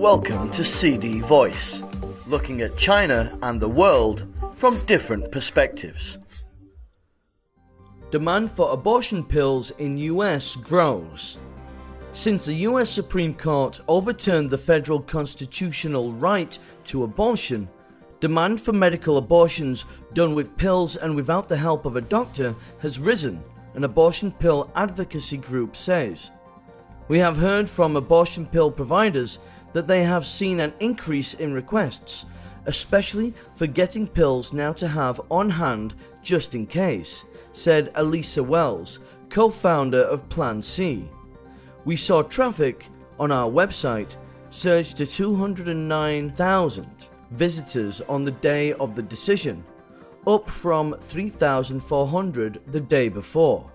Welcome to CD Voice, looking at China and the world from different perspectives. Demand for abortion pills in US grows. Since the US Supreme Court overturned the federal constitutional right to abortion, demand for medical abortions done with pills and without the help of a doctor has risen, an abortion pill advocacy group says. We have heard from abortion pill providers that they have seen an increase in requests, especially for getting pills now to have on hand just in case, said Elisa Wells, co founder of Plan C. We saw traffic on our website surge to 209,000 visitors on the day of the decision, up from 3,400 the day before.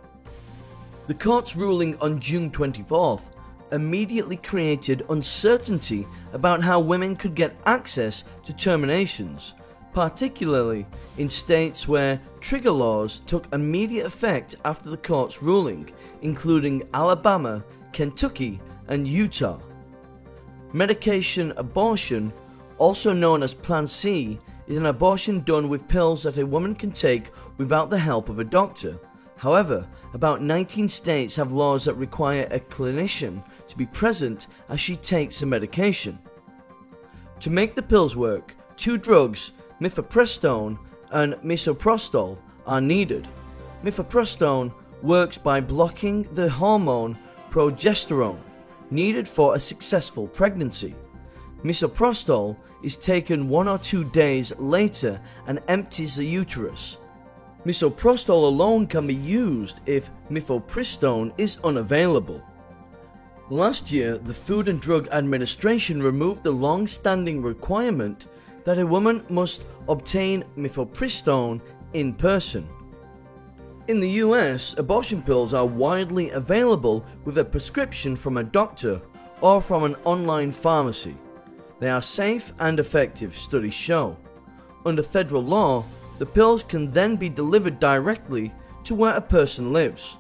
The court's ruling on June 24th immediately created uncertainty about how women could get access to terminations, particularly in states where trigger laws took immediate effect after the court's ruling, including Alabama, Kentucky, and Utah. Medication abortion, also known as Plan C, is an abortion done with pills that a woman can take without the help of a doctor. However, about 19 states have laws that require a clinician to be present as she takes the medication. To make the pills work, two drugs, mifepristone and misoprostol, are needed. Mifepristone works by blocking the hormone progesterone needed for a successful pregnancy. Misoprostol is taken one or two days later and empties the uterus. Misoprostol alone can be used if mifepristone is unavailable. Last year, the Food and Drug Administration removed the long standing requirement that a woman must obtain mifepristone in person. In the US, abortion pills are widely available with a prescription from a doctor or from an online pharmacy. They are safe and effective, studies show. Under federal law, the pills can then be delivered directly to where a person lives.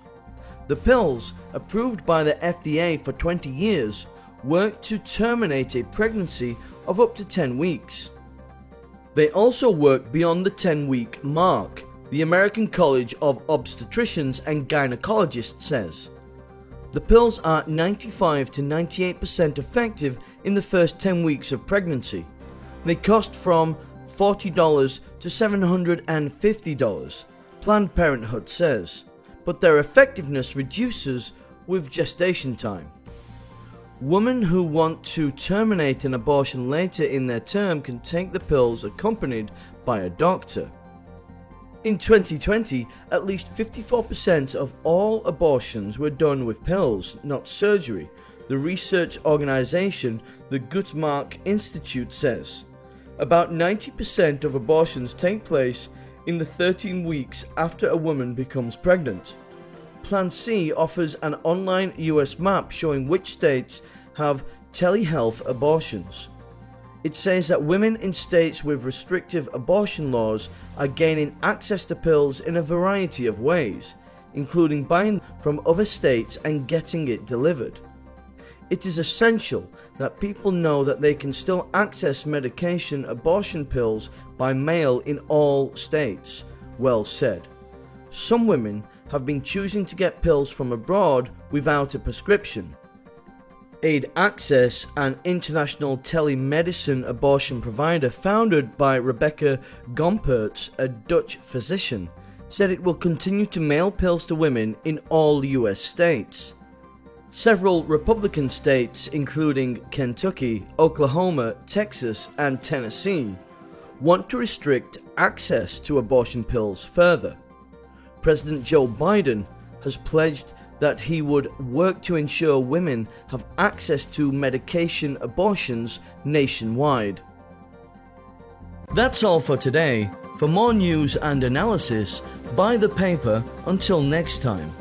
The pills, approved by the FDA for 20 years, work to terminate a pregnancy of up to 10 weeks. They also work beyond the 10 week mark, the American College of Obstetricians and Gynecologists says. The pills are 95 to 98% effective in the first 10 weeks of pregnancy. They cost from $40 to $750, Planned Parenthood says but their effectiveness reduces with gestation time. Women who want to terminate an abortion later in their term can take the pills accompanied by a doctor. In 2020, at least 54% of all abortions were done with pills, not surgery, the research organization the Guttmacher Institute says. About 90% of abortions take place in the 13 weeks after a woman becomes pregnant. Plan C offers an online US map showing which states have telehealth abortions. It says that women in states with restrictive abortion laws are gaining access to pills in a variety of ways, including buying from other states and getting it delivered. It is essential that people know that they can still access medication abortion pills by mail in all states, Wells said. Some women have been choosing to get pills from abroad without a prescription. Aid Access, an international telemedicine abortion provider founded by Rebecca Gomperts, a Dutch physician, said it will continue to mail pills to women in all US states. Several Republican states, including Kentucky, Oklahoma, Texas, and Tennessee, want to restrict access to abortion pills further. President Joe Biden has pledged that he would work to ensure women have access to medication abortions nationwide. That's all for today. For more news and analysis, buy the paper until next time.